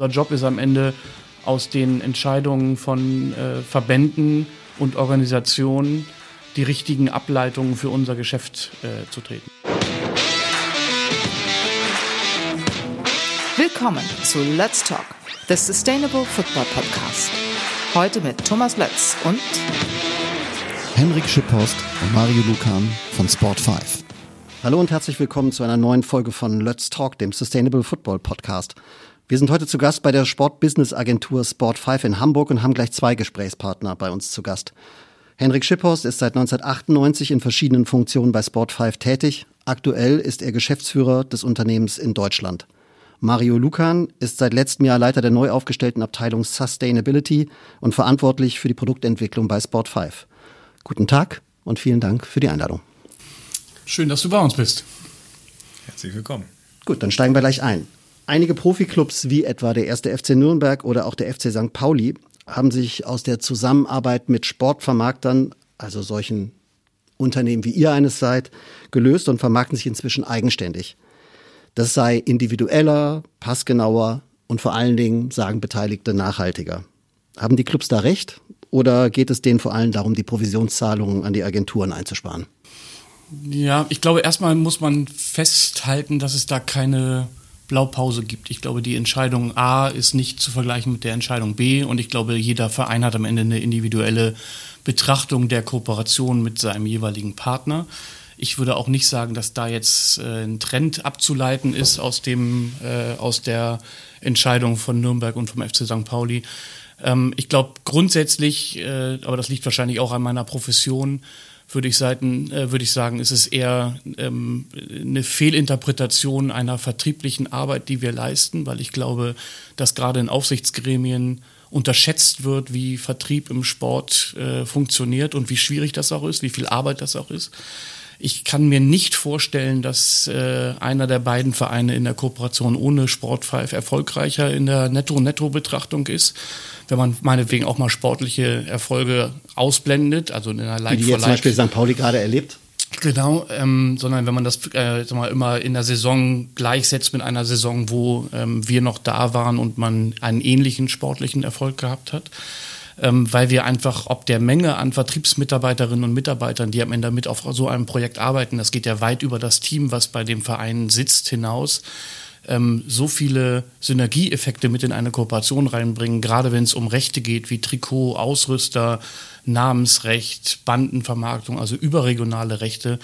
Unser Job ist am Ende aus den Entscheidungen von äh, Verbänden und Organisationen die richtigen Ableitungen für unser Geschäft äh, zu treten. Willkommen zu Let's Talk, the Sustainable Football Podcast. Heute mit Thomas Lötz und Henrik Schipphorst und Mario Lukan von Sport 5. Hallo und herzlich willkommen zu einer neuen Folge von Let's Talk, dem Sustainable Football Podcast. Wir sind heute zu Gast bei der Sportbusiness-Agentur Sport 5 in Hamburg und haben gleich zwei Gesprächspartner bei uns zu Gast. Henrik Schipphorst ist seit 1998 in verschiedenen Funktionen bei Sport 5 tätig. Aktuell ist er Geschäftsführer des Unternehmens in Deutschland. Mario Lukan ist seit letztem Jahr Leiter der neu aufgestellten Abteilung Sustainability und verantwortlich für die Produktentwicklung bei Sport 5. Guten Tag und vielen Dank für die Einladung. Schön, dass du bei uns bist. Herzlich willkommen. Gut, dann steigen wir gleich ein. Einige Profiklubs wie etwa der erste FC Nürnberg oder auch der FC St. Pauli haben sich aus der Zusammenarbeit mit Sportvermarktern, also solchen Unternehmen wie ihr eines seid, gelöst und vermarkten sich inzwischen eigenständig. Das sei individueller, passgenauer und vor allen Dingen, sagen Beteiligte, nachhaltiger. Haben die Clubs da recht oder geht es denen vor allem darum, die Provisionszahlungen an die Agenturen einzusparen? Ja, ich glaube, erstmal muss man festhalten, dass es da keine Blaupause gibt. Ich glaube, die Entscheidung A ist nicht zu vergleichen mit der Entscheidung B und ich glaube, jeder Verein hat am Ende eine individuelle Betrachtung der Kooperation mit seinem jeweiligen Partner. Ich würde auch nicht sagen, dass da jetzt äh, ein Trend abzuleiten ist aus, dem, äh, aus der Entscheidung von Nürnberg und vom FC St. Pauli. Ähm, ich glaube grundsätzlich, äh, aber das liegt wahrscheinlich auch an meiner Profession, würde ich, seiten, äh, würde ich sagen, ist es eher ähm, eine Fehlinterpretation einer vertrieblichen Arbeit, die wir leisten, weil ich glaube, dass gerade in Aufsichtsgremien unterschätzt wird, wie Vertrieb im Sport äh, funktioniert und wie schwierig das auch ist, wie viel Arbeit das auch ist. Ich kann mir nicht vorstellen, dass äh, einer der beiden Vereine in der Kooperation ohne Sportpfeif erfolgreicher in der Netto-Netto-Betrachtung ist. Wenn man meinetwegen auch mal sportliche Erfolge ausblendet, also in einer Like Wie die jetzt zum Beispiel St. Pauli gerade erlebt. Genau, ähm, sondern wenn man das äh, mal, immer in der Saison gleichsetzt mit einer Saison, wo ähm, wir noch da waren und man einen ähnlichen sportlichen Erfolg gehabt hat ähm, weil wir einfach ob der Menge an Vertriebsmitarbeiterinnen und Mitarbeitern, die am Ende mit auf so einem Projekt arbeiten, das geht ja weit über das Team, was bei dem Verein sitzt, hinaus, ähm, so viele Synergieeffekte mit in eine Kooperation reinbringen, gerade wenn es um Rechte geht, wie Trikot, Ausrüster, Namensrecht, Bandenvermarktung, also überregionale Rechte,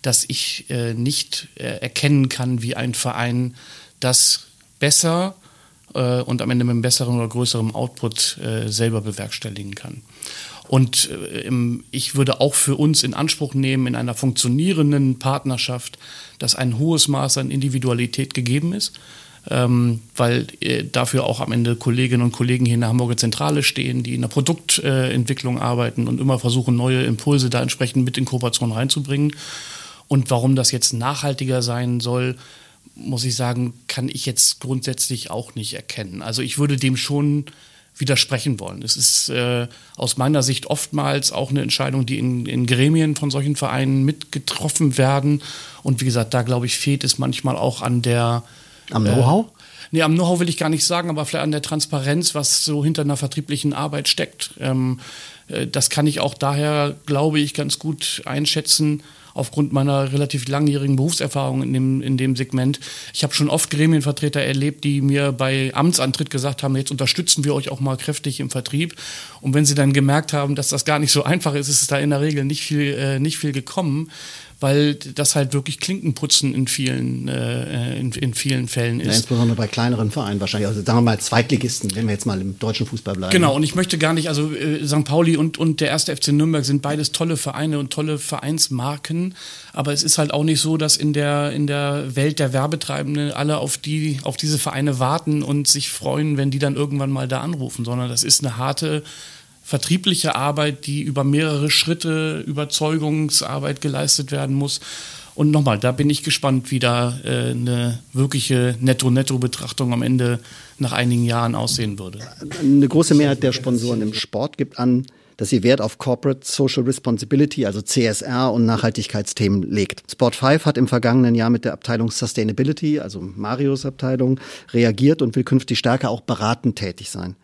dass ich äh, nicht äh, erkennen kann, wie ein Verein das besser äh, und am Ende mit einem besseren oder größeren Output äh, selber bewerkstelligen kann. Und äh, ich würde auch für uns in Anspruch nehmen, in einer funktionierenden Partnerschaft, dass ein hohes Maß an Individualität gegeben ist. Ähm, weil äh, dafür auch am Ende Kolleginnen und Kollegen hier in der Hamburger Zentrale stehen, die in der Produktentwicklung äh, arbeiten und immer versuchen, neue Impulse da entsprechend mit in Kooperation reinzubringen. Und warum das jetzt nachhaltiger sein soll, muss ich sagen, kann ich jetzt grundsätzlich auch nicht erkennen. Also ich würde dem schon widersprechen wollen. Es ist äh, aus meiner Sicht oftmals auch eine Entscheidung, die in, in Gremien von solchen Vereinen mitgetroffen werden. Und wie gesagt, da glaube ich, fehlt es manchmal auch an der am Know-how? Äh, nee, am Know-how will ich gar nicht sagen, aber vielleicht an der Transparenz, was so hinter einer vertrieblichen Arbeit steckt. Ähm, äh, das kann ich auch daher, glaube ich, ganz gut einschätzen, aufgrund meiner relativ langjährigen Berufserfahrung in dem, in dem Segment. Ich habe schon oft Gremienvertreter erlebt, die mir bei Amtsantritt gesagt haben, jetzt unterstützen wir euch auch mal kräftig im Vertrieb. Und wenn sie dann gemerkt haben, dass das gar nicht so einfach ist, ist es da in der Regel nicht viel, äh, nicht viel gekommen weil das halt wirklich Klinkenputzen in vielen, äh, in, in, vielen Fällen ist. Ja, insbesondere bei kleineren Vereinen wahrscheinlich, also sagen wir mal Zweitligisten, wenn wir jetzt mal im deutschen Fußball bleiben. Genau, und ich möchte gar nicht, also äh, St. Pauli und, und der erste FC Nürnberg sind beides tolle Vereine und tolle Vereinsmarken, aber es ist halt auch nicht so, dass in der, in der Welt der Werbetreibenden alle auf, die, auf diese Vereine warten und sich freuen, wenn die dann irgendwann mal da anrufen, sondern das ist eine harte vertriebliche Arbeit, die über mehrere Schritte Überzeugungsarbeit geleistet werden muss. Und nochmal, da bin ich gespannt, wie da äh, eine wirkliche Netto-Netto-Betrachtung am Ende nach einigen Jahren aussehen würde. Eine große Mehrheit der Sponsoren im Sport gibt an, dass sie Wert auf Corporate Social Responsibility, also CSR und Nachhaltigkeitsthemen legt. Sport 5 hat im vergangenen Jahr mit der Abteilung Sustainability, also Marios Abteilung, reagiert und will künftig stärker auch beratend tätig sein.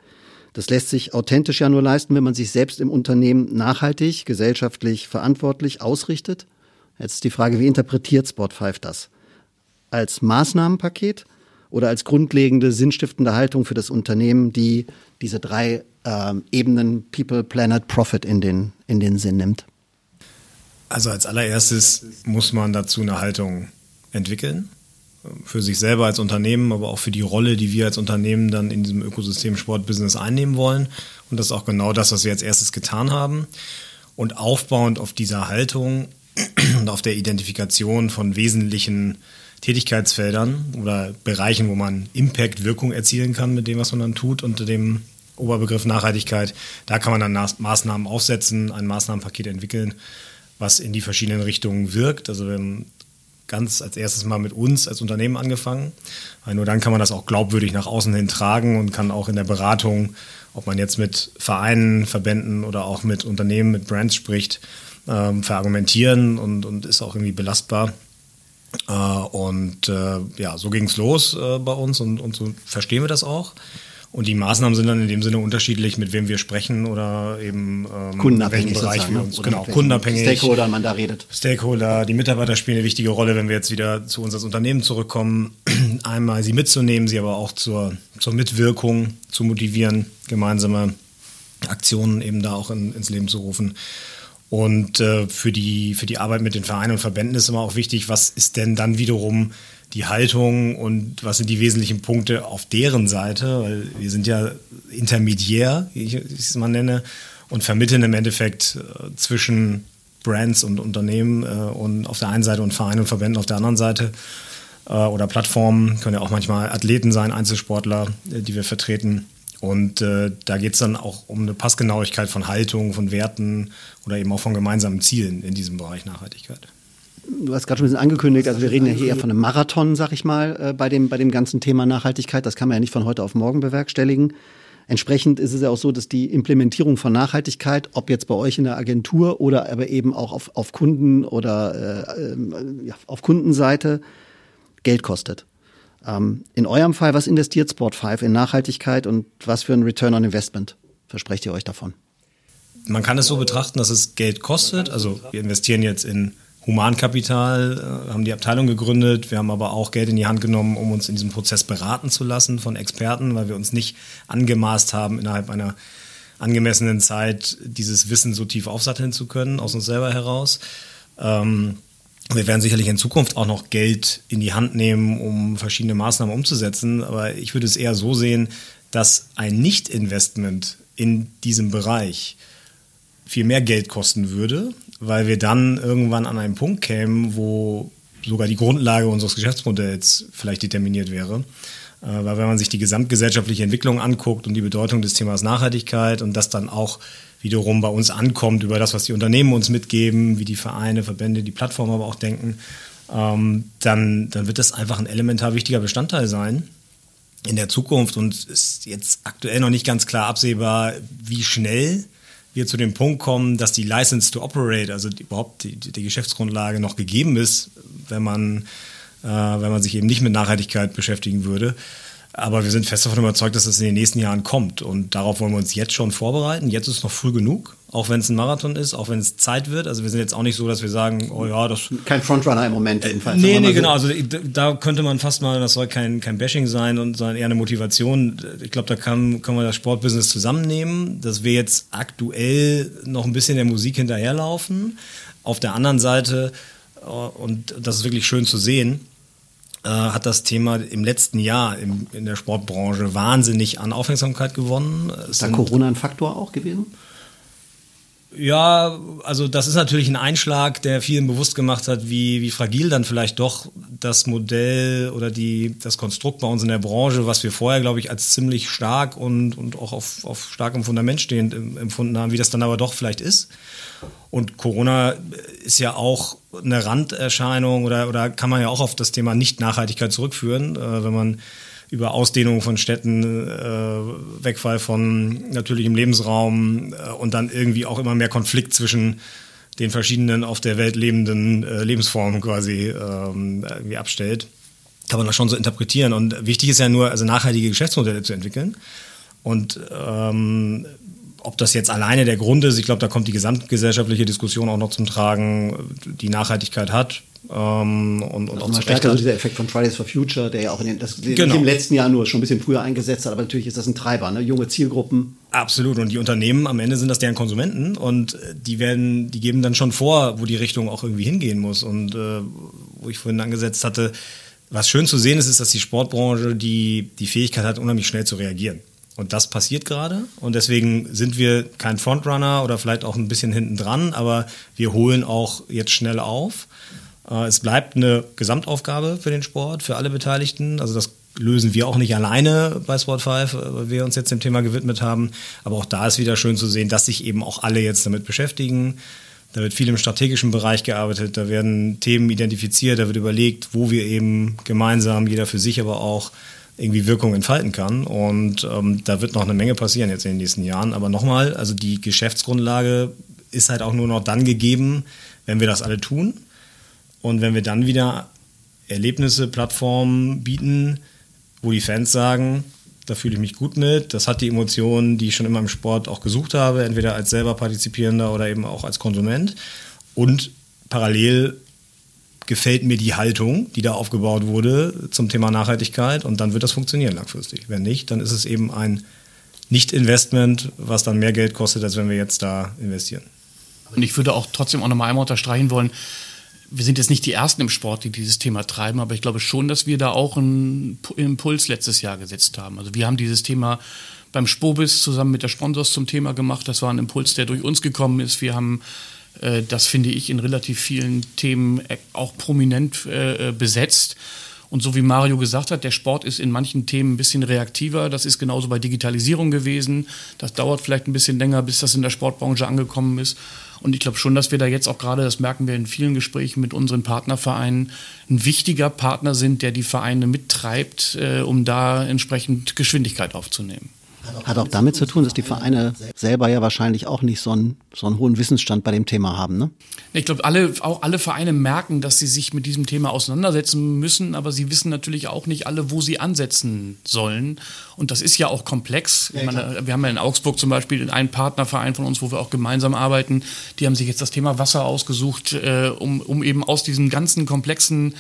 Das lässt sich authentisch ja nur leisten, wenn man sich selbst im Unternehmen nachhaltig, gesellschaftlich verantwortlich ausrichtet. Jetzt ist die Frage, wie interpretiert Sport 5 das? Als Maßnahmenpaket oder als grundlegende, sinnstiftende Haltung für das Unternehmen, die diese drei ähm, Ebenen People, Planet, Profit in den, in den Sinn nimmt? Also als allererstes muss man dazu eine Haltung entwickeln. Für sich selber als Unternehmen, aber auch für die Rolle, die wir als Unternehmen dann in diesem Ökosystem Sportbusiness einnehmen wollen. Und das ist auch genau das, was wir als erstes getan haben. Und aufbauend auf dieser Haltung und auf der Identifikation von wesentlichen Tätigkeitsfeldern oder Bereichen, wo man Impact, Wirkung erzielen kann mit dem, was man dann tut, unter dem Oberbegriff Nachhaltigkeit. Da kann man dann Maßnahmen aufsetzen, ein Maßnahmenpaket entwickeln, was in die verschiedenen Richtungen wirkt. Also haben ganz als erstes mal mit uns als Unternehmen angefangen, weil nur dann kann man das auch glaubwürdig nach außen hin tragen und kann auch in der Beratung, ob man jetzt mit Vereinen, Verbänden oder auch mit Unternehmen, mit Brands spricht, ähm, verargumentieren und, und ist auch irgendwie belastbar. Äh, und äh, ja, so ging es los äh, bei uns und, und so verstehen wir das auch. Und die Maßnahmen sind dann in dem Sinne unterschiedlich, mit wem wir sprechen oder eben ähm, kundenabhängig in Bereich wir ne? uns genau kundenabhängig. Stakeholder, man da redet. Stakeholder, die Mitarbeiter spielen eine wichtige Rolle, wenn wir jetzt wieder zu uns als Unternehmen zurückkommen. Einmal sie mitzunehmen, sie aber auch zur, zur Mitwirkung zu motivieren, gemeinsame Aktionen eben da auch in, ins Leben zu rufen. Und äh, für, die, für die Arbeit mit den Vereinen und Verbänden ist immer auch wichtig, was ist denn dann wiederum die Haltung und was sind die wesentlichen Punkte auf deren Seite, weil wir sind ja intermediär, wie ich es mal nenne, und vermitteln im Endeffekt äh, zwischen Brands und Unternehmen äh, und auf der einen Seite und Vereinen und Verbänden auf der anderen Seite äh, oder Plattformen, können ja auch manchmal Athleten sein, Einzelsportler, die wir vertreten. Und äh, da geht es dann auch um eine Passgenauigkeit von Haltung, von Werten oder eben auch von gemeinsamen Zielen in diesem Bereich Nachhaltigkeit. Du hast gerade schon ein bisschen angekündigt, also wir reden ja hier eher von einem Marathon, sag ich mal, äh, bei, dem, bei dem ganzen Thema Nachhaltigkeit. Das kann man ja nicht von heute auf morgen bewerkstelligen. Entsprechend ist es ja auch so, dass die Implementierung von Nachhaltigkeit, ob jetzt bei euch in der Agentur oder aber eben auch auf, auf Kunden oder äh, äh, ja, auf Kundenseite Geld kostet. Ähm, in eurem Fall, was investiert Sport5 in Nachhaltigkeit und was für ein Return on Investment versprecht ihr euch davon? Man kann es so betrachten, dass es Geld kostet. Also wir investieren jetzt in Humankapital, äh, haben die Abteilung gegründet. Wir haben aber auch Geld in die Hand genommen, um uns in diesem Prozess beraten zu lassen von Experten, weil wir uns nicht angemaßt haben, innerhalb einer angemessenen Zeit dieses Wissen so tief aufsatteln zu können, aus uns selber heraus. Ähm, wir werden sicherlich in Zukunft auch noch Geld in die Hand nehmen, um verschiedene Maßnahmen umzusetzen. Aber ich würde es eher so sehen, dass ein Nicht-Investment in diesem Bereich viel mehr Geld kosten würde, weil wir dann irgendwann an einen Punkt kämen, wo sogar die Grundlage unseres Geschäftsmodells vielleicht determiniert wäre. Äh, weil wenn man sich die gesamtgesellschaftliche Entwicklung anguckt und die Bedeutung des Themas Nachhaltigkeit und das dann auch wiederum bei uns ankommt über das, was die Unternehmen uns mitgeben, wie die Vereine, Verbände, die Plattformen aber auch denken, ähm, dann, dann wird das einfach ein elementar wichtiger Bestandteil sein in der Zukunft und ist jetzt aktuell noch nicht ganz klar absehbar, wie schnell wir zu dem Punkt kommen, dass die License to Operate, also überhaupt die, die, Geschäftsgrundlage noch gegeben ist, wenn man, äh, wenn man sich eben nicht mit Nachhaltigkeit beschäftigen würde. Aber wir sind fest davon überzeugt, dass das in den nächsten Jahren kommt. Und darauf wollen wir uns jetzt schon vorbereiten. Jetzt ist es noch früh genug, auch wenn es ein Marathon ist, auch wenn es Zeit wird. Also wir sind jetzt auch nicht so, dass wir sagen, oh ja, das. Kein Frontrunner im Moment jedenfalls. Nee, nee, genau. Also da könnte man fast mal, das soll kein, kein Bashing sein, und sondern eher eine Motivation. Ich glaube, da kann, können wir das Sportbusiness zusammennehmen, dass wir jetzt aktuell noch ein bisschen der Musik hinterherlaufen. Auf der anderen Seite, äh, und das ist wirklich schön zu sehen, äh, hat das Thema im letzten Jahr im, in der Sportbranche wahnsinnig an Aufmerksamkeit gewonnen. Ist da Corona ein Faktor auch gewesen? Ja, also das ist natürlich ein Einschlag, der vielen bewusst gemacht hat, wie, wie fragil dann vielleicht doch das Modell oder die, das Konstrukt bei uns in der Branche, was wir vorher, glaube ich, als ziemlich stark und, und auch auf, auf starkem Fundament stehend empfunden haben, wie das dann aber doch vielleicht ist. Und Corona ist ja auch eine Randerscheinung oder, oder kann man ja auch auf das Thema Nicht-Nachhaltigkeit zurückführen, äh, wenn man über Ausdehnung von Städten, äh, Wegfall von natürlichem Lebensraum äh, und dann irgendwie auch immer mehr Konflikt zwischen den verschiedenen auf der Welt lebenden äh, Lebensformen quasi ähm, irgendwie abstellt. Kann man das schon so interpretieren. Und wichtig ist ja nur, also nachhaltige Geschäftsmodelle zu entwickeln. Und ähm, ob das jetzt alleine der Grund ist, ich glaube, da kommt die gesamtgesellschaftliche Diskussion auch noch zum Tragen, die Nachhaltigkeit hat. Ähm, und, und auch mal stärker so dieser Effekt von Fridays for Future, der ja auch in den, das genau. im letzten Jahr nur schon ein bisschen früher eingesetzt hat, aber natürlich ist das ein Treiber, ne? junge Zielgruppen. Absolut. Und die Unternehmen am Ende sind das deren Konsumenten und äh, die werden, die geben dann schon vor, wo die Richtung auch irgendwie hingehen muss. Und äh, wo ich vorhin angesetzt hatte, was schön zu sehen ist, ist, dass die Sportbranche die, die Fähigkeit hat, unheimlich schnell zu reagieren. Und das passiert gerade. Und deswegen sind wir kein Frontrunner oder vielleicht auch ein bisschen hinten dran, aber wir holen auch jetzt schnell auf. Äh, es bleibt eine Gesamtaufgabe für den Sport, für alle Beteiligten. Also das lösen wir auch nicht alleine bei Sport 5, äh, weil wir uns jetzt dem Thema gewidmet haben. Aber auch da ist wieder schön zu sehen, dass sich eben auch alle jetzt damit beschäftigen. Da wird viel im strategischen Bereich gearbeitet, da werden Themen identifiziert, da wird überlegt, wo wir eben gemeinsam, jeder für sich aber auch irgendwie Wirkung entfalten kann. Und ähm, da wird noch eine Menge passieren jetzt in den nächsten Jahren. Aber nochmal, also die Geschäftsgrundlage ist halt auch nur noch dann gegeben, wenn wir das alle tun. Und wenn wir dann wieder Erlebnisse, Plattformen bieten, wo die Fans sagen, da fühle ich mich gut mit, das hat die Emotionen, die ich schon immer im Sport auch gesucht habe, entweder als selber Partizipierender oder eben auch als Konsument. Und parallel gefällt mir die Haltung, die da aufgebaut wurde zum Thema Nachhaltigkeit und dann wird das funktionieren langfristig. Wenn nicht, dann ist es eben ein Nicht-Investment, was dann mehr Geld kostet, als wenn wir jetzt da investieren. Und ich würde auch trotzdem auch nochmal einmal unterstreichen wollen, wir sind jetzt nicht die Ersten im Sport, die dieses Thema treiben, aber ich glaube schon, dass wir da auch einen Impuls letztes Jahr gesetzt haben. Also wir haben dieses Thema beim Spobis zusammen mit der Sponsors zum Thema gemacht. Das war ein Impuls, der durch uns gekommen ist. Wir haben das finde ich in relativ vielen Themen äh, auch prominent äh, besetzt. Und so wie Mario gesagt hat, der Sport ist in manchen Themen ein bisschen reaktiver. Das ist genauso bei Digitalisierung gewesen. Das dauert vielleicht ein bisschen länger, bis das in der Sportbranche angekommen ist. Und ich glaube schon, dass wir da jetzt auch gerade, das merken wir in vielen Gesprächen mit unseren Partnervereinen, ein wichtiger Partner sind, der die Vereine mittreibt, äh, um da entsprechend Geschwindigkeit aufzunehmen. Hat auch damit zu tun, dass die Vereine selber ja wahrscheinlich auch nicht so einen, so einen hohen Wissensstand bei dem Thema haben. Ne? Ich glaube, alle, auch alle Vereine merken, dass sie sich mit diesem Thema auseinandersetzen müssen, aber sie wissen natürlich auch nicht alle, wo sie ansetzen sollen. Und das ist ja auch komplex. Ja, meine, wir haben ja in Augsburg zum Beispiel einen Partnerverein von uns, wo wir auch gemeinsam arbeiten. Die haben sich jetzt das Thema Wasser ausgesucht, äh, um, um eben aus diesem ganzen komplexen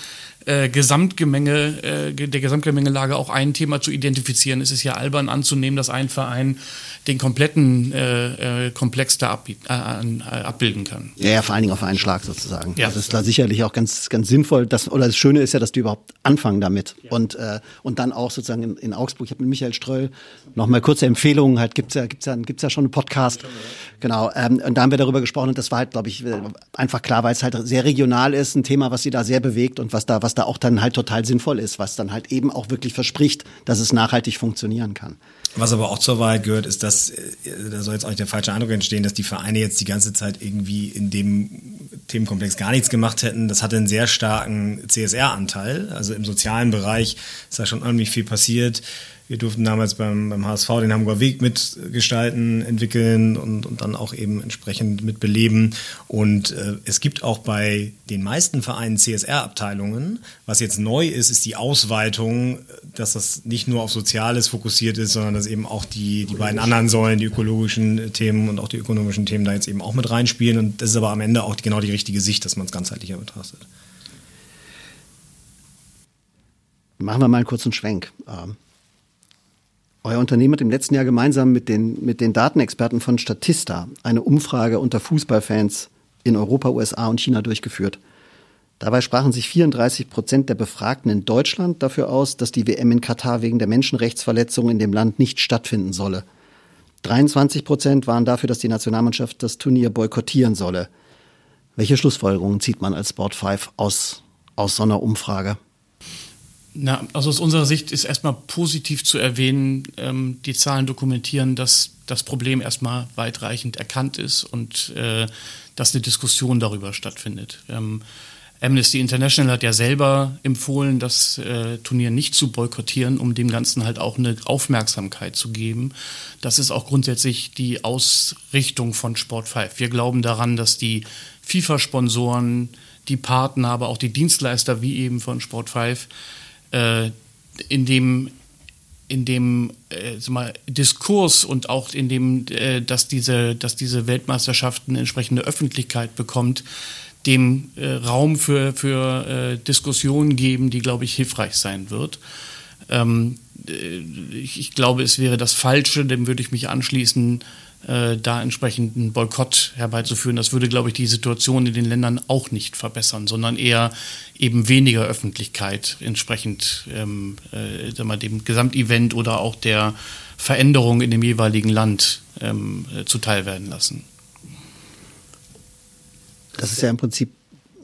äh, Gesamtgemenge, äh, der Gesamtgemengelage auch ein Thema zu identifizieren. Es ist ja albern anzunehmen, dass ein Verein den kompletten äh, äh Komplex da ab, äh, abbilden kann. Ja, ja, vor allen Dingen auf einen Schlag sozusagen. Ja. Das ist da sicherlich auch ganz, ganz sinnvoll. Dass, oder das Schöne ist ja, dass die überhaupt anfangen damit. Ja. Und, äh, und dann auch sozusagen in, in Augsburg, ich habe mit Michael Ströll noch mal kurze Empfehlungen, halt gibt's ja, gibt's ja, gibt's ja schon einen Podcast. Genau. Ähm, und da haben wir darüber gesprochen und das war halt, glaube ich, einfach klar, weil es halt sehr regional ist, ein Thema, was sie da sehr bewegt und was da, was da auch dann halt total sinnvoll ist, was dann halt eben auch wirklich verspricht, dass es nachhaltig funktionieren kann. Was aber auch zur Wahrheit gehört, ist, dass, äh, da soll jetzt auch nicht der falsche Eindruck entstehen, dass die Vereine jetzt die ganze Zeit irgendwie in dem Themenkomplex gar nichts gemacht hätten. Das hatte einen sehr starken CSR-Anteil. Also im sozialen Bereich ist da schon irgendwie viel passiert. Wir durften damals beim, beim HSV den Hamburger Weg mitgestalten, entwickeln und, und dann auch eben entsprechend mitbeleben. Und äh, es gibt auch bei den meisten Vereinen CSR-Abteilungen. Was jetzt neu ist, ist die Ausweitung, dass das nicht nur auf Soziales fokussiert ist, sondern dass eben auch die, die beiden anderen Säulen, die ökologischen Themen und auch die ökonomischen Themen da jetzt eben auch mit reinspielen. Und das ist aber am Ende auch genau die richtige Sicht, dass man es ganzheitlicher betrachtet. Machen wir mal einen kurzen Schwenk. Ähm, euer Unternehmen hat im letzten Jahr gemeinsam mit den, mit den Datenexperten von Statista eine Umfrage unter Fußballfans in Europa, USA und China durchgeführt. Dabei sprachen sich 34 Prozent der Befragten in Deutschland dafür aus, dass die WM in Katar wegen der Menschenrechtsverletzungen in dem Land nicht stattfinden solle. 23 Prozent waren dafür, dass die Nationalmannschaft das Turnier boykottieren solle. Welche Schlussfolgerungen zieht man als Sport 5 aus, aus so einer Umfrage? Na, also aus unserer Sicht ist erstmal positiv zu erwähnen, ähm, die Zahlen dokumentieren, dass das Problem erstmal weitreichend erkannt ist und äh, dass eine Diskussion darüber stattfindet. Ähm, Amnesty International hat ja selber empfohlen, das äh, Turnier nicht zu boykottieren, um dem Ganzen halt auch eine Aufmerksamkeit zu geben. Das ist auch grundsätzlich die Ausrichtung von Sport 5. Wir glauben daran, dass die FIFA-Sponsoren, die Partner, aber auch die Dienstleister wie eben von Sport 5 äh, in dem in dem äh, mal, Diskurs und auch in dem, äh, dass diese, dass diese Weltmeisterschaft eine entsprechende Öffentlichkeit bekommt, dem äh, Raum für, für äh, Diskussionen geben, die, glaube ich, hilfreich sein wird. Ähm, äh, ich, ich, glaube, es wäre das Falsche, dem würde ich mich anschließen, da entsprechend einen Boykott herbeizuführen. Das würde, glaube ich, die Situation in den Ländern auch nicht verbessern, sondern eher eben weniger Öffentlichkeit entsprechend ähm, äh, wir, dem Gesamtevent oder auch der Veränderung in dem jeweiligen Land ähm, äh, zuteil werden lassen. Das ist ja im Prinzip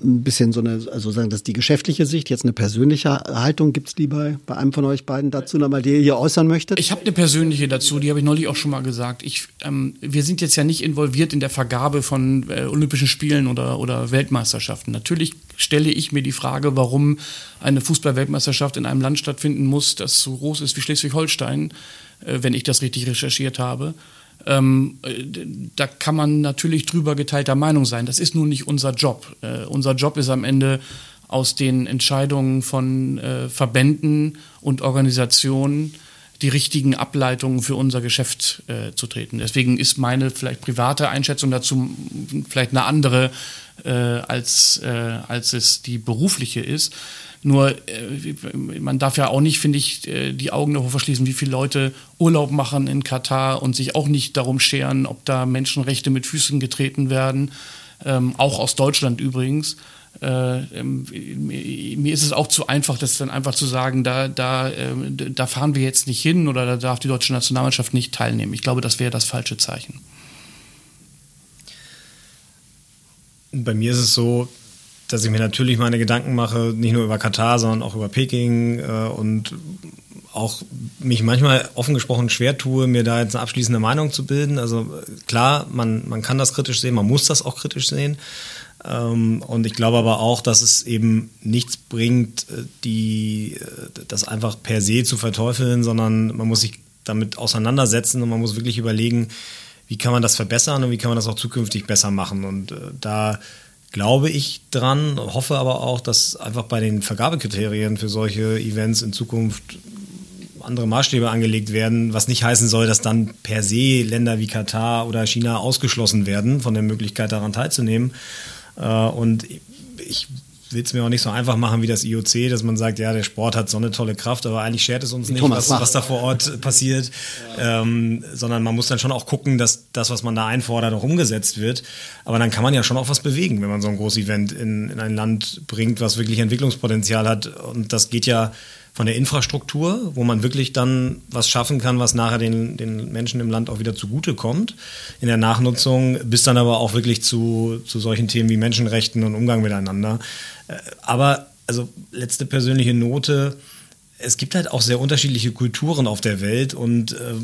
ein bisschen so eine, also sagen, das ist die geschäftliche Sicht, jetzt eine persönliche Haltung. Gibt es die bei, bei einem von euch beiden dazu nochmal, die ihr hier äußern möchtet? Ich habe eine persönliche dazu, die habe ich neulich auch schon mal gesagt. Ich, ähm, wir sind jetzt ja nicht involviert in der Vergabe von äh, Olympischen Spielen oder, oder Weltmeisterschaften. Natürlich stelle ich mir die Frage, warum eine Fußballweltmeisterschaft in einem Land stattfinden muss, das so groß ist wie Schleswig-Holstein, äh, wenn ich das richtig recherchiert habe. Ähm, äh, da kann man natürlich drüber geteilter Meinung sein. Das ist nun nicht unser Job. Äh, unser Job ist am Ende aus den Entscheidungen von äh, Verbänden und Organisationen die richtigen Ableitungen für unser Geschäft äh, zu treten. Deswegen ist meine vielleicht private Einschätzung dazu vielleicht eine andere, äh, als, äh, als es die berufliche ist. Nur äh, man darf ja auch nicht, finde ich, äh, die Augen davor verschließen, wie viele Leute Urlaub machen in Katar und sich auch nicht darum scheren, ob da Menschenrechte mit Füßen getreten werden. Ähm, auch aus Deutschland übrigens. Äh, ähm, mir ist es auch zu einfach, das dann einfach zu sagen, da, da, äh, da fahren wir jetzt nicht hin oder da darf die deutsche Nationalmannschaft nicht teilnehmen. Ich glaube, das wäre das falsche Zeichen. Bei mir ist es so, dass ich mir natürlich meine Gedanken mache, nicht nur über Katar, sondern auch über Peking äh, und auch mich manchmal offen gesprochen schwer tue, mir da jetzt eine abschließende Meinung zu bilden. Also klar, man, man kann das kritisch sehen, man muss das auch kritisch sehen. Ähm, und ich glaube aber auch, dass es eben nichts bringt, äh, die, äh, das einfach per se zu verteufeln, sondern man muss sich damit auseinandersetzen und man muss wirklich überlegen, wie kann man das verbessern und wie kann man das auch zukünftig besser machen. Und äh, da glaube ich dran, hoffe aber auch, dass einfach bei den Vergabekriterien für solche Events in Zukunft andere Maßstäbe angelegt werden, was nicht heißen soll, dass dann per se Länder wie Katar oder China ausgeschlossen werden von der Möglichkeit daran teilzunehmen. Äh, und ich will es mir auch nicht so einfach machen wie das IOC, dass man sagt, ja, der Sport hat so eine tolle Kraft, aber eigentlich schert es uns nicht, was, was, da vor Ort passiert, ja. ähm, sondern man muss dann schon auch gucken, dass das, was man da einfordert, auch umgesetzt wird. Aber dann kann man ja schon auch was bewegen, wenn man so ein großes Event in, in ein Land bringt, was wirklich Entwicklungspotenzial hat. Und das geht ja von der Infrastruktur, wo man wirklich dann was schaffen kann, was nachher den, den Menschen im Land auch wieder zugutekommt in der Nachnutzung, bis dann aber auch wirklich zu, zu solchen Themen wie Menschenrechten und Umgang miteinander. Äh, aber, also letzte persönliche Note, es gibt halt auch sehr unterschiedliche Kulturen auf der Welt und äh,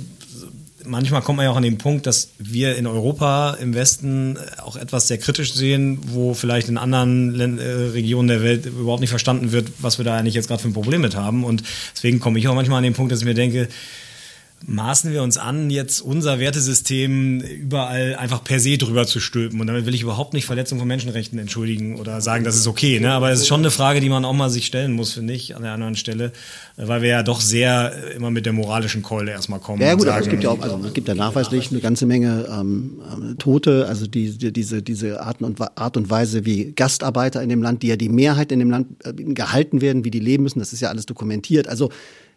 manchmal kommt man ja auch an den Punkt, dass wir in Europa im Westen auch etwas sehr kritisch sehen, wo vielleicht in anderen Länd äh, Regionen der Welt überhaupt nicht verstanden wird, was wir da eigentlich jetzt gerade für ein Problem mit haben. Und deswegen komme ich auch manchmal an den Punkt, dass ich mir denke, maßen wir uns an, jetzt unser Wertesystem überall einfach per se drüber zu stülpen. Und damit will ich überhaupt nicht Verletzung von Menschenrechten entschuldigen oder sagen, das ist okay. Ne? Aber es ist schon eine Frage, die man auch mal sich stellen muss, finde ich, an der anderen Stelle, weil wir ja doch sehr immer mit der moralischen Keule erstmal kommen. Ja gut, sagen, aber es gibt ja auch, also es gibt ja nachweislich eine ganze Menge ähm, Tote, also die, die, diese, diese Art und, Art und Weise, wie Gastarbeiter in dem Land, die ja die Mehrheit in dem Land äh, gehalten werden, wie die leben müssen, das ist ja alles dokumentiert. Also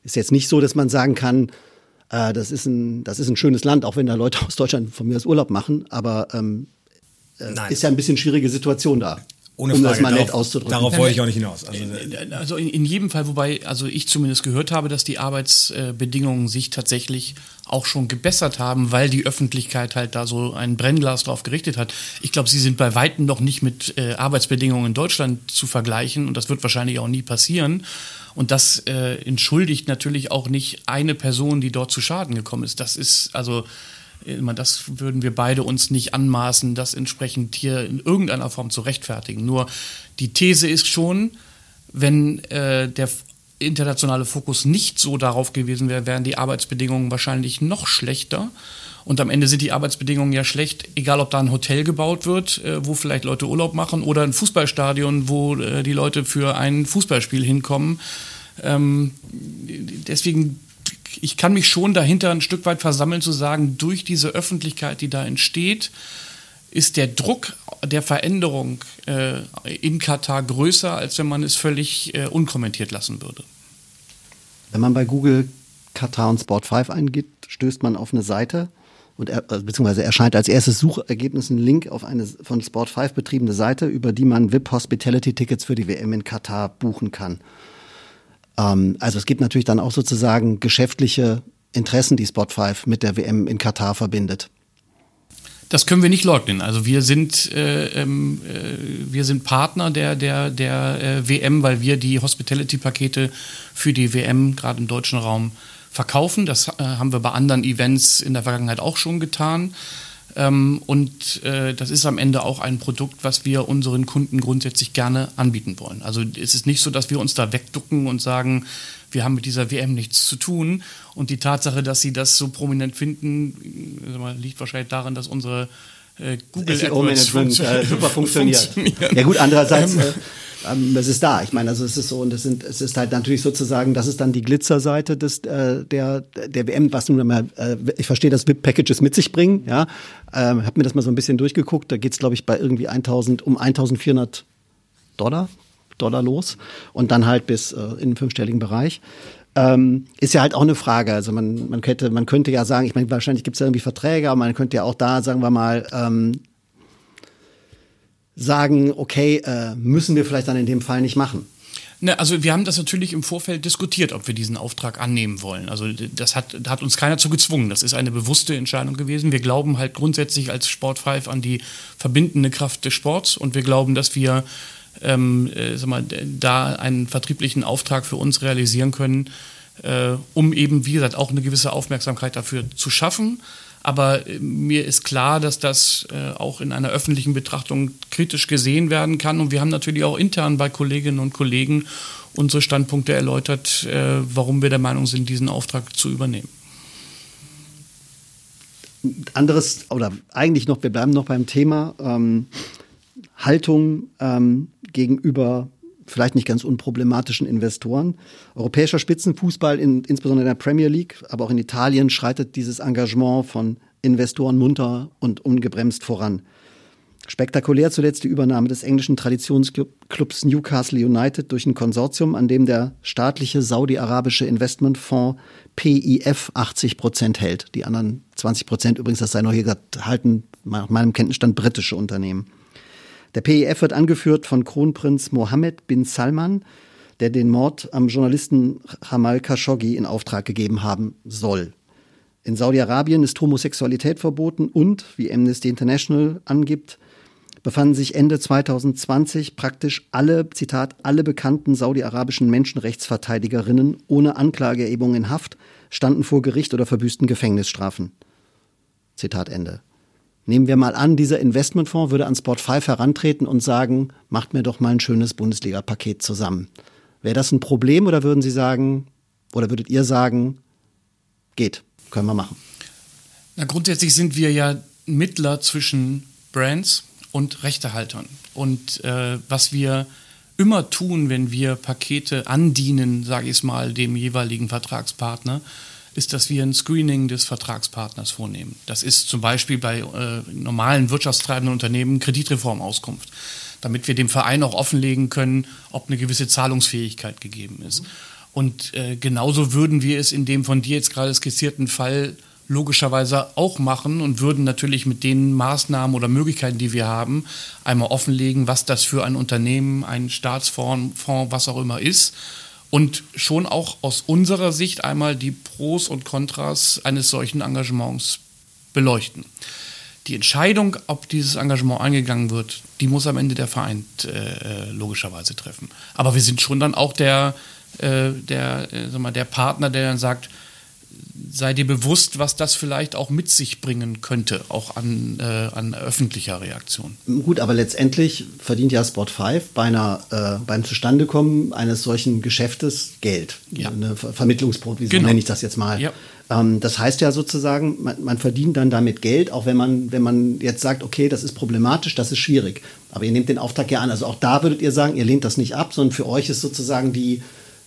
ist jetzt nicht so, dass man sagen kann, äh, das, ist ein, das ist ein schönes Land, auch wenn da Leute aus Deutschland von mir aus Urlaub machen, aber ähm, äh, ist ja ein bisschen schwierige Situation da. Ohne um Frage, das mal nett darauf, auszudrücken. Darauf wollte ich auch nicht hinaus. Also, äh, also in, in, jedem Fall, wobei, also ich zumindest gehört habe, dass die Arbeitsbedingungen sich tatsächlich auch schon gebessert haben, weil die Öffentlichkeit halt da so ein Brennglas drauf gerichtet hat. Ich glaube, sie sind bei Weitem noch nicht mit äh, Arbeitsbedingungen in Deutschland zu vergleichen und das wird wahrscheinlich auch nie passieren. Und das äh, entschuldigt natürlich auch nicht eine Person, die dort zu Schaden gekommen ist. Das ist also Das würden wir beide uns nicht anmaßen, das entsprechend hier in irgendeiner Form zu rechtfertigen. Nur die These ist schon, wenn äh, der internationale Fokus nicht so darauf gewesen wäre, wären die Arbeitsbedingungen wahrscheinlich noch schlechter. Und am Ende sind die Arbeitsbedingungen ja schlecht, egal ob da ein Hotel gebaut wird, äh, wo vielleicht Leute Urlaub machen, oder ein Fußballstadion, wo äh, die Leute für ein Fußballspiel hinkommen. Ähm, deswegen, ich kann mich schon dahinter ein Stück weit versammeln, zu sagen, durch diese Öffentlichkeit, die da entsteht, ist der Druck der Veränderung äh, in Katar größer, als wenn man es völlig äh, unkommentiert lassen würde. Wenn man bei Google Katar und Sport 5 eingibt, stößt man auf eine Seite und er, äh, beziehungsweise erscheint als erstes Suchergebnis ein Link auf eine von Sport 5 betriebene Seite, über die man VIP Hospitality Tickets für die WM in Katar buchen kann. Ähm, also es gibt natürlich dann auch sozusagen geschäftliche Interessen, die Sport 5 mit der WM in Katar verbindet. Das können wir nicht leugnen. Also wir sind, äh, ähm, äh, wir sind Partner der, der, der äh, WM, weil wir die Hospitality-Pakete für die WM gerade im deutschen Raum verkaufen. Das äh, haben wir bei anderen Events in der Vergangenheit auch schon getan. Ähm, und äh, das ist am Ende auch ein Produkt, was wir unseren Kunden grundsätzlich gerne anbieten wollen. Also es ist nicht so, dass wir uns da wegducken und sagen, wir haben mit dieser WM nichts zu tun. Und die Tatsache, dass sie das so prominent finden, äh, liegt wahrscheinlich daran, dass unsere äh, Google SEO-Management äh, super funktioniert. Ja gut, andererseits, ähm, äh, ähm, es ist da. Ich meine, also es ist so und es sind, es ist halt natürlich sozusagen, das ist dann die Glitzerseite des äh, der der WM, was nun einmal, äh, ich verstehe, dass VIP-Packages mit sich bringen. Ja, ähm, habe mir das mal so ein bisschen durchgeguckt. Da geht's glaube ich bei irgendwie 1000 um 1400 Dollar Dollar los und dann halt bis äh, in den fünfstelligen Bereich. Ähm, ist ja halt auch eine Frage. Also man, man könnte, man könnte ja sagen, ich meine, wahrscheinlich gibt es ja irgendwie Verträge, aber man könnte ja auch da, sagen wir mal, ähm, sagen, okay, äh, müssen wir vielleicht dann in dem Fall nicht machen. Ne, also wir haben das natürlich im Vorfeld diskutiert, ob wir diesen Auftrag annehmen wollen. Also das hat, hat uns keiner zu gezwungen. Das ist eine bewusste Entscheidung gewesen. Wir glauben halt grundsätzlich als Sport 5 an die verbindende Kraft des Sports und wir glauben, dass wir ähm, äh, sag mal, da einen vertrieblichen Auftrag für uns realisieren können, äh, um eben, wie gesagt, auch eine gewisse Aufmerksamkeit dafür zu schaffen aber äh, mir ist klar, dass das äh, auch in einer öffentlichen Betrachtung kritisch gesehen werden kann. Und wir haben natürlich auch intern bei Kolleginnen und Kollegen unsere Standpunkte erläutert, äh, warum wir der Meinung sind, diesen Auftrag zu übernehmen. Anderes, oder eigentlich noch, wir bleiben noch beim Thema ähm, Haltung ähm, gegenüber vielleicht nicht ganz unproblematischen Investoren. Europäischer Spitzenfußball, in, insbesondere in der Premier League, aber auch in Italien, schreitet dieses Engagement von Investoren munter und ungebremst voran. Spektakulär zuletzt die Übernahme des englischen Traditionsclubs Newcastle United durch ein Konsortium, an dem der staatliche saudi-arabische Investmentfonds PIF 80 Prozent hält. Die anderen 20 Prozent übrigens, das sei noch hier gesagt, halten nach meinem Kenntnisstand britische Unternehmen. Der PIF wird angeführt von Kronprinz Mohammed bin Salman, der den Mord am Journalisten Jamal Khashoggi in Auftrag gegeben haben soll. In Saudi-Arabien ist Homosexualität verboten und, wie Amnesty International angibt, befanden sich Ende 2020 praktisch alle, Zitat, alle bekannten saudi-arabischen Menschenrechtsverteidigerinnen ohne Anklageerhebung in Haft, standen vor Gericht oder verbüßten Gefängnisstrafen. Zitat Ende. Nehmen wir mal an, dieser Investmentfonds würde an Sport 5 herantreten und sagen, macht mir doch mal ein schönes Bundesliga-Paket zusammen. Wäre das ein Problem oder würden Sie sagen, oder würdet ihr sagen, geht, können wir machen? Na, grundsätzlich sind wir ja Mittler zwischen Brands und Rechtehaltern. Und äh, was wir immer tun, wenn wir Pakete andienen, sage ich es mal, dem jeweiligen Vertragspartner, ist, dass wir ein Screening des Vertragspartners vornehmen. Das ist zum Beispiel bei äh, normalen wirtschaftstreibenden Unternehmen Kreditreformauskunft, damit wir dem Verein auch offenlegen können, ob eine gewisse Zahlungsfähigkeit gegeben ist. Und äh, genauso würden wir es in dem von dir jetzt gerade skizzierten Fall logischerweise auch machen und würden natürlich mit den Maßnahmen oder Möglichkeiten, die wir haben, einmal offenlegen, was das für ein Unternehmen, ein Staatsfonds, Fonds, was auch immer ist und schon auch aus unserer Sicht einmal die Pros und Kontras eines solchen Engagements beleuchten. Die Entscheidung, ob dieses Engagement eingegangen wird, die muss am Ende der Verein äh, logischerweise treffen. Aber wir sind schon dann auch der, äh, der, äh, sag mal, der Partner, der dann sagt, sei dir bewusst, was das vielleicht auch mit sich bringen könnte, auch an, äh, an öffentlicher Reaktion. Gut, aber letztendlich verdient ja Sport 5 bei einer, äh, beim Zustandekommen eines solchen Geschäftes Geld. Ja. Eine Vermittlungsprovision genau. nenne ich das jetzt mal. Ja. Ähm, das heißt ja sozusagen, man, man, verdient dann damit Geld, auch wenn man, wenn man jetzt sagt, okay, das ist problematisch, das ist schwierig. Aber ihr nehmt den Auftrag ja an. Also auch da würdet ihr sagen, ihr lehnt das nicht ab, sondern für euch ist sozusagen die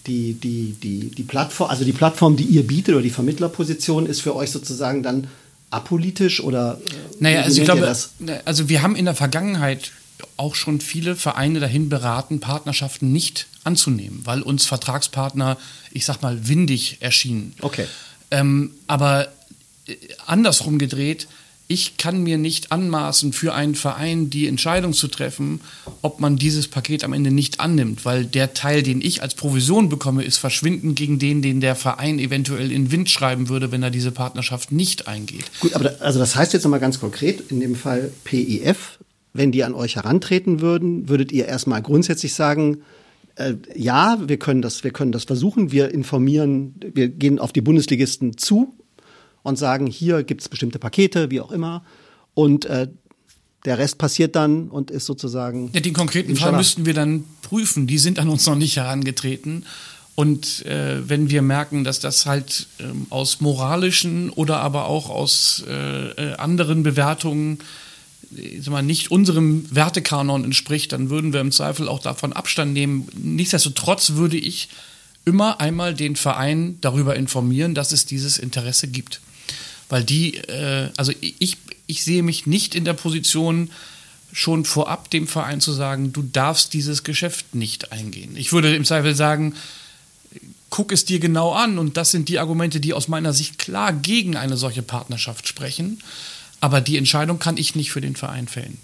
die, die, die, die Plattform, also die Plattform, die ihr bietet oder die Vermittlerposition ist für euch sozusagen dann apolitisch oder äh, naja, also ich glaube, also wir haben in der Vergangenheit auch schon viele Vereine dahin beraten, Partnerschaften nicht anzunehmen, weil uns Vertragspartner, ich sag mal, windig erschienen. Okay. Ähm, aber äh, andersrum gedreht, ich kann mir nicht anmaßen, für einen Verein die Entscheidung zu treffen, ob man dieses Paket am Ende nicht annimmt, weil der Teil, den ich als Provision bekomme, ist verschwinden gegen den, den der Verein eventuell in Wind schreiben würde, wenn er diese Partnerschaft nicht eingeht. Gut, aber da, also das heißt jetzt nochmal ganz konkret, in dem Fall PIF, wenn die an euch herantreten würden, würdet ihr erstmal grundsätzlich sagen, äh, ja, wir können das, wir können das versuchen, wir informieren, wir gehen auf die Bundesligisten zu und sagen, hier gibt es bestimmte Pakete, wie auch immer. Und äh, der Rest passiert dann und ist sozusagen. Ja, den konkreten Fall müssten wir dann prüfen. Die sind an uns noch nicht herangetreten. Und äh, wenn wir merken, dass das halt ähm, aus moralischen oder aber auch aus äh, äh anderen Bewertungen ich mal, nicht unserem Wertekanon entspricht, dann würden wir im Zweifel auch davon Abstand nehmen. Nichtsdestotrotz würde ich immer einmal den Verein darüber informieren, dass es dieses Interesse gibt weil die, äh, also ich, ich sehe mich nicht in der Position, schon vorab dem Verein zu sagen, du darfst dieses Geschäft nicht eingehen. Ich würde im Zweifel sagen, guck es dir genau an und das sind die Argumente, die aus meiner Sicht klar gegen eine solche Partnerschaft sprechen. Aber die Entscheidung kann ich nicht für den Verein fällen.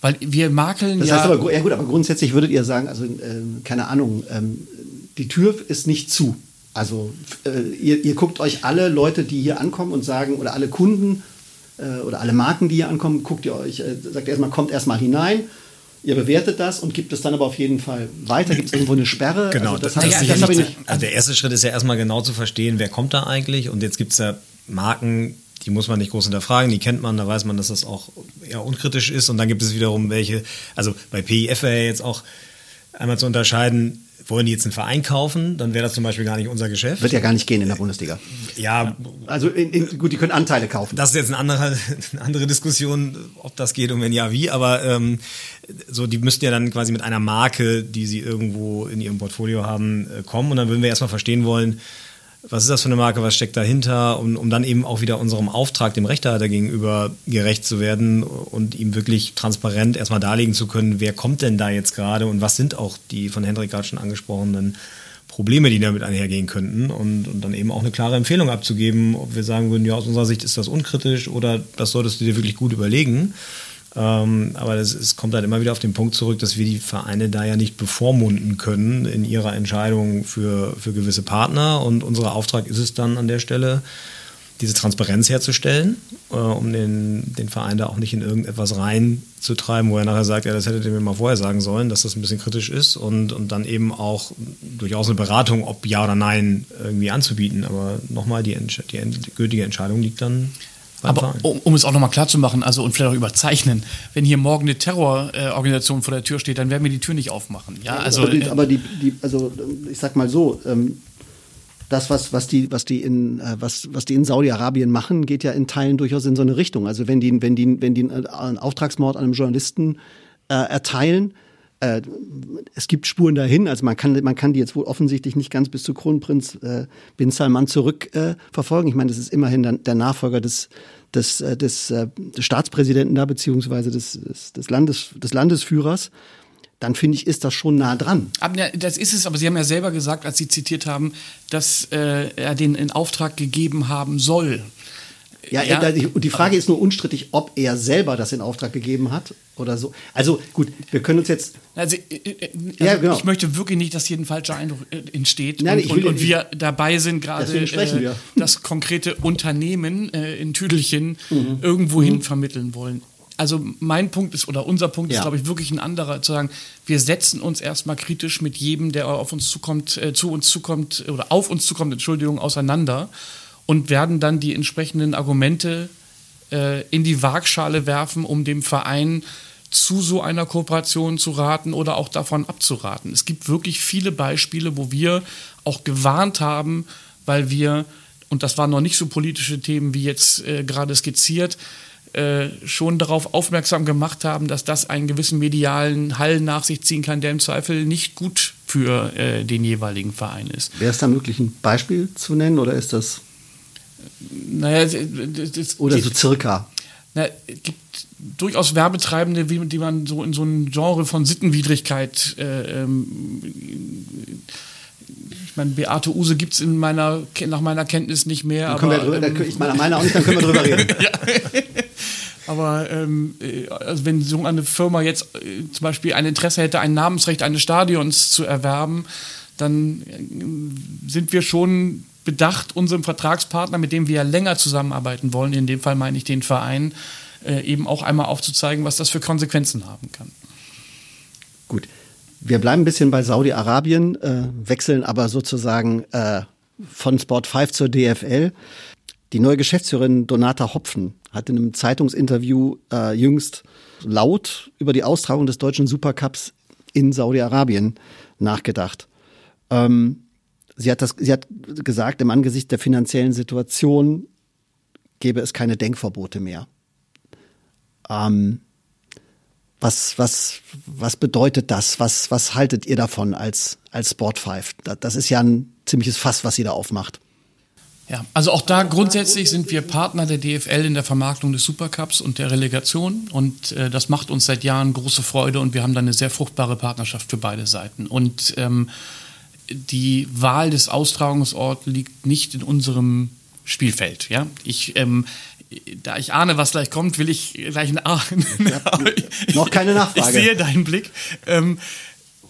Weil wir makeln das heißt ja. Aber, ja gut, aber grundsätzlich würdet ihr sagen, also äh, keine Ahnung, ähm, die Tür ist nicht zu. Also äh, ihr, ihr, guckt euch alle Leute, die hier ankommen und sagen, oder alle Kunden äh, oder alle Marken, die hier ankommen, guckt ihr euch, äh, sagt erstmal, kommt erstmal hinein. Ihr bewertet das und gibt es dann aber auf jeden Fall weiter. Gibt es irgendwo eine Sperre? Genau, also das, das, das, das nicht, also der erste Schritt ist ja erstmal genau zu verstehen, wer kommt da eigentlich. Und jetzt gibt es ja Marken, die muss man nicht groß hinterfragen, die kennt man, da weiß man, dass das auch eher unkritisch ist. Und dann gibt es wiederum welche, also bei PIF wäre ja jetzt auch einmal zu unterscheiden, wollen die jetzt einen Verein kaufen, dann wäre das zum Beispiel gar nicht unser Geschäft. Wird ja gar nicht gehen in der Bundesliga. Ja. Also in, in, gut, die können Anteile kaufen. Das ist jetzt eine andere, eine andere Diskussion, ob das geht und wenn ja, wie. Aber ähm, so, die müssten ja dann quasi mit einer Marke, die sie irgendwo in ihrem Portfolio haben, äh, kommen. Und dann würden wir erstmal verstehen wollen, was ist das für eine Marke, was steckt dahinter, um, um dann eben auch wieder unserem Auftrag, dem Rechtehalter gegenüber gerecht zu werden und ihm wirklich transparent erstmal darlegen zu können, wer kommt denn da jetzt gerade und was sind auch die von Hendrik gerade schon angesprochenen Probleme, die damit einhergehen könnten? Und, und dann eben auch eine klare Empfehlung abzugeben, ob wir sagen würden, ja, aus unserer Sicht ist das unkritisch oder das solltest du dir wirklich gut überlegen. Ähm, aber es kommt halt immer wieder auf den Punkt zurück, dass wir die Vereine da ja nicht bevormunden können in ihrer Entscheidung für, für gewisse Partner. Und unser Auftrag ist es dann an der Stelle, diese Transparenz herzustellen, äh, um den, den Verein da auch nicht in irgendetwas reinzutreiben, wo er nachher sagt, ja, das hättet ihr mir mal vorher sagen sollen, dass das ein bisschen kritisch ist und, und dann eben auch durchaus eine Beratung, ob ja oder nein, irgendwie anzubieten. Aber nochmal, die, die endgültige Entscheidung liegt dann aber um, um, es auch nochmal klar zu machen, also und vielleicht auch überzeichnen, wenn hier morgen eine Terrororganisation vor der Tür steht, dann werden wir die Tür nicht aufmachen. Ja, also, aber, die, äh, aber die, die, also ich sag mal so, ähm, das, was, was die, was die in, äh, was, was die in Saudi-Arabien machen, geht ja in Teilen durchaus in so eine Richtung. Also wenn die, wenn die, wenn die einen Auftragsmord an einem Journalisten äh, erteilen, äh, es gibt Spuren dahin, also man kann, man kann die jetzt wohl offensichtlich nicht ganz bis zu Kronprinz äh, Bin Salman zurückverfolgen. Äh, ich meine, das ist immerhin der, der Nachfolger des, des, äh, des, äh, des Staatspräsidenten da, beziehungsweise des, des, des, Landes, des Landesführers dann finde ich, ist das schon nah dran. Aber, das ist es, aber Sie haben ja selber gesagt, als Sie zitiert haben, dass äh, er den in Auftrag gegeben haben soll. Ja, ja. und die Frage ist nur unstrittig, ob er selber das in Auftrag gegeben hat oder so. Also gut, wir können uns jetzt. Also, äh, äh, also ja, genau. ich möchte wirklich nicht, dass hier ein falscher Eindruck äh, entsteht Nein, und, will, und, und, wir dabei sind, gerade äh, das konkrete Unternehmen äh, in Tüdelchen mhm. irgendwo hin mhm. vermitteln wollen. Also mein Punkt ist, oder unser Punkt ja. ist, glaube ich, wirklich ein anderer, zu sagen, wir setzen uns erstmal kritisch mit jedem, der auf uns zukommt, äh, zu uns zukommt oder auf uns zukommt, Entschuldigung, auseinander und werden dann die entsprechenden Argumente äh, in die Waagschale werfen, um dem Verein zu so einer Kooperation zu raten oder auch davon abzuraten. Es gibt wirklich viele Beispiele, wo wir auch gewarnt haben, weil wir, und das waren noch nicht so politische Themen wie jetzt äh, gerade skizziert, äh, schon darauf aufmerksam gemacht haben, dass das einen gewissen medialen Hall nach sich ziehen kann, der im Zweifel nicht gut für äh, den jeweiligen Verein ist. Wäre es da möglich, ein Beispiel zu nennen oder ist das. Naja, das, das oder so circa. Na, es gibt durchaus Werbetreibende, die man so in so ein Genre von Sittenwidrigkeit äh, ähm, ich meine, Beate Use gibt es nach meiner Kenntnis nicht mehr. aber, wir drüber, ähm, ich meine, meiner auch nicht, dann können wir drüber reden. ja. Aber ähm, äh, also wenn so eine Firma jetzt äh, zum Beispiel ein Interesse hätte, ein Namensrecht eines Stadions zu erwerben, dann äh, sind wir schon bedacht, unserem Vertragspartner, mit dem wir ja länger zusammenarbeiten wollen, in dem Fall meine ich den Verein, äh, eben auch einmal aufzuzeigen, was das für Konsequenzen haben kann. Gut. Wir bleiben ein bisschen bei Saudi-Arabien, äh, wechseln aber sozusagen äh, von Sport 5 zur DFL. Die neue Geschäftsführerin Donata Hopfen hat in einem Zeitungsinterview äh, jüngst laut über die Austragung des deutschen Supercups in Saudi-Arabien nachgedacht. Ähm, sie, hat das, sie hat gesagt, im Angesicht der finanziellen Situation gäbe es keine Denkverbote mehr. Ähm, was, was, was bedeutet das? Was, was haltet ihr davon als, als Sport 5? Das ist ja ein ziemliches Fass, was sie da aufmacht. Ja, also auch da grundsätzlich sind wir Partner der DFL in der Vermarktung des Supercups und der Relegation und äh, das macht uns seit Jahren große Freude und wir haben da eine sehr fruchtbare Partnerschaft für beide Seiten. Und ähm, die Wahl des Austragungsorts liegt nicht in unserem Spielfeld. Ja, ich ähm, da ich ahne, was gleich kommt, will ich gleich eine ja, noch keine Nachfrage. Ich sehe deinen Blick. Ähm,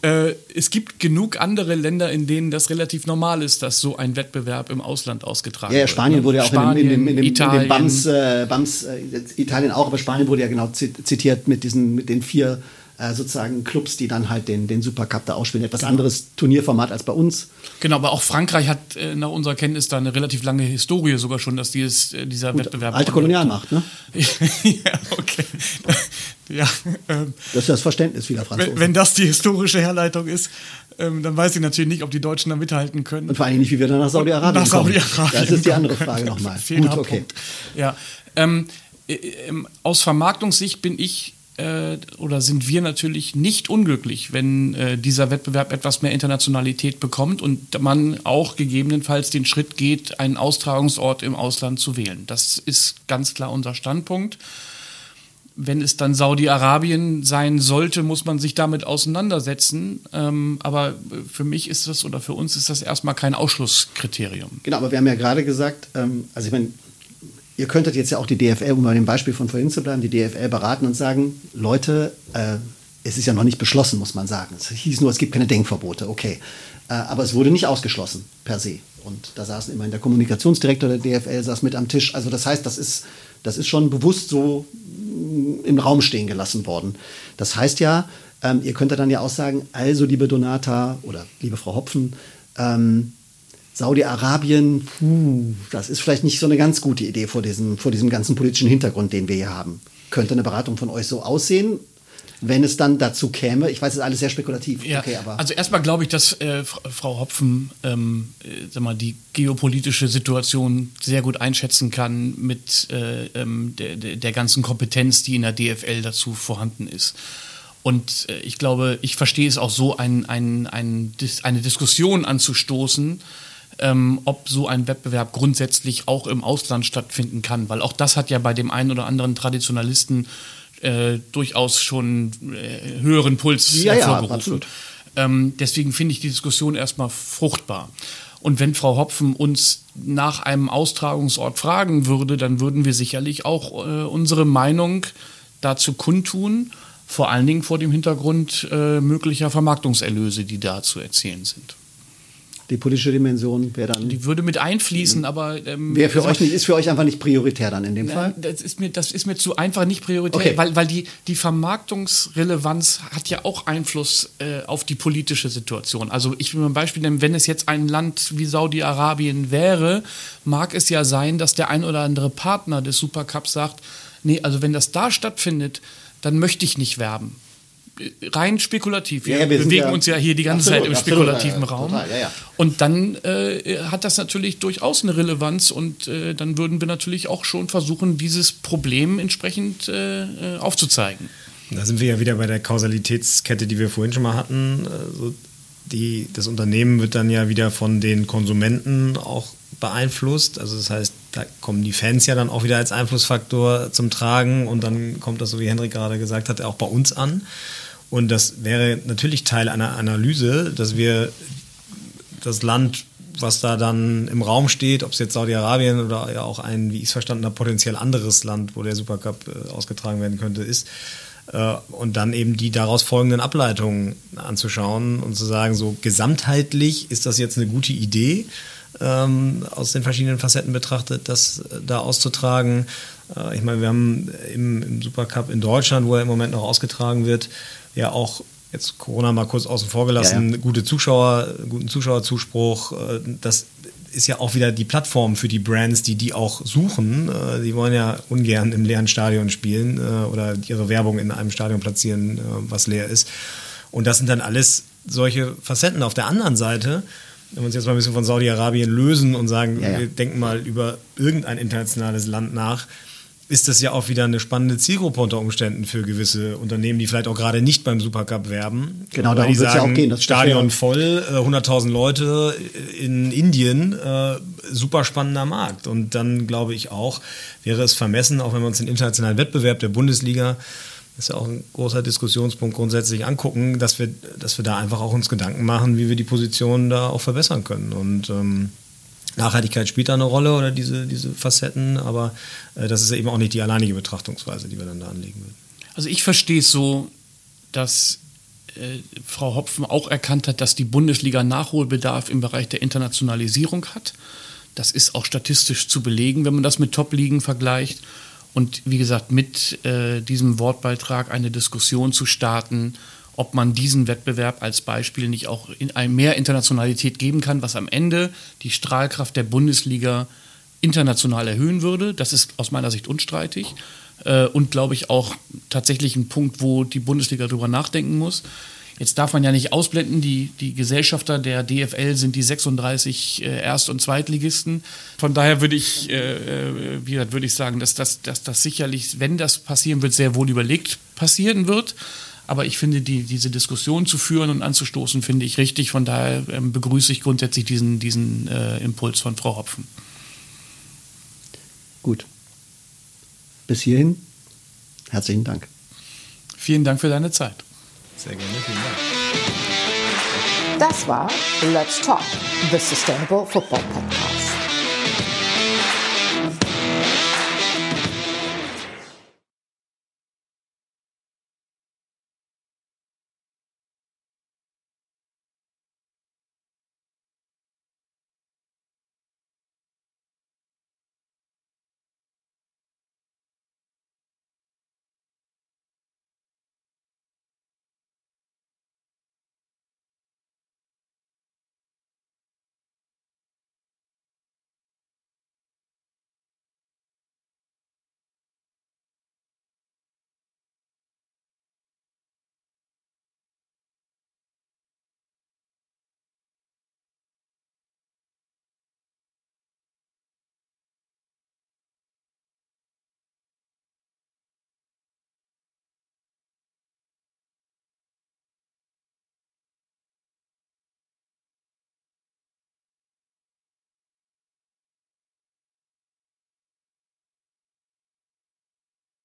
äh, es gibt genug andere Länder, in denen das relativ normal ist, dass so ein Wettbewerb im Ausland ausgetragen ja, ja, Spanien wird. wurde ja auch Spanien, in dem, in dem, Italien. in dem BAMS, äh, BAMS äh, Italien auch, aber Spanien wurde ja genau zitiert mit diesen, mit den vier äh, sozusagen Clubs, die dann halt den, den Supercup da ausspielen. Etwas genau. anderes Turnierformat als bei uns. Genau, aber auch Frankreich hat äh, nach unserer Kenntnis da eine relativ lange Historie sogar schon, dass dieses, äh, dieser Gut, Wettbewerb. Alte Kolonialmacht, ne? ja, okay. ja, ähm, das ist das Verständnis wieder Franzosen. Wenn, wenn das die historische Herleitung ist, ähm, dann weiß ich natürlich nicht, ob die Deutschen da mithalten können. Und vor allem nicht, wie wir dann nach Saudi-Arabien kommen. Saudi das ist die andere Frage nochmal. Gut, okay. Ja, äh, ähm, aus Vermarktungssicht bin ich äh, oder sind wir natürlich nicht unglücklich, wenn äh, dieser Wettbewerb etwas mehr Internationalität bekommt und man auch gegebenenfalls den Schritt geht, einen Austragungsort im Ausland zu wählen. Das ist ganz klar unser Standpunkt. Wenn es dann Saudi-Arabien sein sollte, muss man sich damit auseinandersetzen. Ähm, aber für mich ist das oder für uns ist das erstmal kein Ausschlusskriterium. Genau, aber wir haben ja gerade gesagt, ähm, also ich meine, ihr könntet jetzt ja auch die DFL, um bei dem Beispiel von vorhin zu bleiben, die DFL beraten und sagen, Leute, äh, es ist ja noch nicht beschlossen, muss man sagen. Es hieß nur, es gibt keine Denkverbote, okay. Äh, aber es wurde nicht ausgeschlossen, per se. Und da saßen immerhin der Kommunikationsdirektor der DFL, saß mit am Tisch. Also das heißt, das ist, das ist schon bewusst so mm, im Raum stehen gelassen worden. Das heißt ja, ähm, ihr könntet dann ja auch sagen, also liebe Donata oder liebe Frau Hopfen, ähm, Saudi-Arabien, das ist vielleicht nicht so eine ganz gute Idee vor diesem, vor diesem ganzen politischen Hintergrund, den wir hier haben. Könnte eine Beratung von euch so aussehen? wenn es dann dazu käme. Ich weiß, es ist alles sehr spekulativ. Ja, okay, also erstmal glaube ich, dass äh, Frau Hopfen ähm, äh, sag mal, die geopolitische Situation sehr gut einschätzen kann mit äh, ähm, der, der, ganzen Kompetenz, die in der DFL dazu vorhanden ist. Und äh, ich glaube, ich verstehe es auch so, ein, ein, ein, eine Diskussion anzustoßen, ähm, ob so ein Wettbewerb grundsätzlich auch im Ausland stattfinden kann, weil auch das hat ja bei dem einen oder anderen Traditionalisten äh, durchaus schon äh, höheren Puls ja, hervorgerufen. Ja, ähm, deswegen finde ich die Diskussion erstmal fruchtbar. Und wenn Frau Hopfen uns nach einem Austragungsort fragen würde, dann würden wir sicherlich auch äh, unsere Meinung dazu kundtun, vor allen Dingen vor dem Hintergrund äh, möglicher Vermarktungserlöse, die da zu erzielen sind. Die politische Dimension wäre dann. Die würde mit einfließen, aber. Ähm, wäre für also, euch nicht, ist für euch einfach nicht prioritär dann in dem na, Fall? Das ist mir, das ist mir zu einfach nicht prioritär, okay. weil, weil die, die Vermarktungsrelevanz hat ja auch Einfluss äh, auf die politische Situation. Also ich will mal ein Beispiel nennen, wenn es jetzt ein Land wie Saudi-Arabien wäre, mag es ja sein, dass der ein oder andere Partner des Supercups sagt, nee, also wenn das da stattfindet, dann möchte ich nicht werben rein spekulativ. Wir, ja, wir bewegen ja uns ja hier die ganze absolut, Zeit im spekulativen absolut, Raum. Total, und dann äh, hat das natürlich durchaus eine Relevanz und äh, dann würden wir natürlich auch schon versuchen, dieses Problem entsprechend äh, äh aufzuzeigen. Da sind wir ja wieder bei der Kausalitätskette, die wir vorhin schon mal hatten. Also die, das Unternehmen wird dann ja wieder von den Konsumenten auch beeinflusst. Also das heißt, da kommen die Fans ja dann auch wieder als Einflussfaktor zum Tragen und dann kommt das, so wie Henrik gerade gesagt hat, auch bei uns an. Und das wäre natürlich Teil einer Analyse, dass wir das Land, was da dann im Raum steht, ob es jetzt Saudi-Arabien oder ja auch ein, wie ich es verstanden habe, potenziell anderes Land, wo der Supercup äh, ausgetragen werden könnte, ist, äh, und dann eben die daraus folgenden Ableitungen anzuschauen und zu sagen, so gesamtheitlich ist das jetzt eine gute Idee, ähm, aus den verschiedenen Facetten betrachtet, das äh, da auszutragen. Ich meine, wir haben im, im Supercup in Deutschland, wo er im Moment noch ausgetragen wird, ja auch jetzt Corona mal kurz außen vor gelassen, ja, ja. gute Zuschauer, guten Zuschauerzuspruch. Äh, das ist ja auch wieder die Plattform für die Brands, die die auch suchen. Äh, die wollen ja ungern im leeren Stadion spielen äh, oder ihre Werbung in einem Stadion platzieren, was leer ist. Und das sind dann alles solche Facetten. Auf der anderen Seite, wenn wir uns jetzt mal ein bisschen von Saudi-Arabien lösen und sagen, ja, wir denken mal über irgendein internationales Land nach, ist das ja auch wieder eine spannende Zielgruppe unter Umständen für gewisse Unternehmen, die vielleicht auch gerade nicht beim Supercup werben. Genau, darum wird es ja auch gehen. Das Stadion voll, 100.000 äh, Leute in Indien, äh, super spannender Markt. Und dann glaube ich auch, wäre es vermessen, auch wenn wir uns den internationalen Wettbewerb der Bundesliga das ist ja auch ein großer Diskussionspunkt grundsätzlich angucken, dass wir, dass wir da einfach auch uns Gedanken machen, wie wir die Position da auch verbessern können. Und ähm, Nachhaltigkeit spielt da eine Rolle oder diese, diese Facetten, aber äh, das ist eben auch nicht die alleinige Betrachtungsweise, die wir dann da anlegen würden. Also ich verstehe es so, dass äh, Frau Hopfen auch erkannt hat, dass die Bundesliga Nachholbedarf im Bereich der Internationalisierung hat. Das ist auch statistisch zu belegen, wenn man das mit Top-Ligen vergleicht. Und wie gesagt, mit äh, diesem Wortbeitrag eine Diskussion zu starten, ob man diesen Wettbewerb als Beispiel nicht auch in mehr Internationalität geben kann, was am Ende die Strahlkraft der Bundesliga international erhöhen würde. Das ist aus meiner Sicht unstreitig äh, und glaube ich auch tatsächlich ein Punkt, wo die Bundesliga darüber nachdenken muss. Jetzt darf man ja nicht ausblenden, die, die Gesellschafter der DFL sind die 36 äh, Erst- und Zweitligisten. Von daher würde ich, äh, äh, wie ich sagen, dass das dass, dass sicherlich, wenn das passieren wird, sehr wohl überlegt passieren wird. Aber ich finde, die, diese Diskussion zu führen und anzustoßen, finde ich richtig. Von daher ähm, begrüße ich grundsätzlich diesen, diesen äh, Impuls von Frau Hopfen. Gut. Bis hierhin herzlichen Dank. Vielen Dank für deine Zeit. Sehr gerne, vielen Dank. Das war Let's Talk, the Sustainable Football Podcast.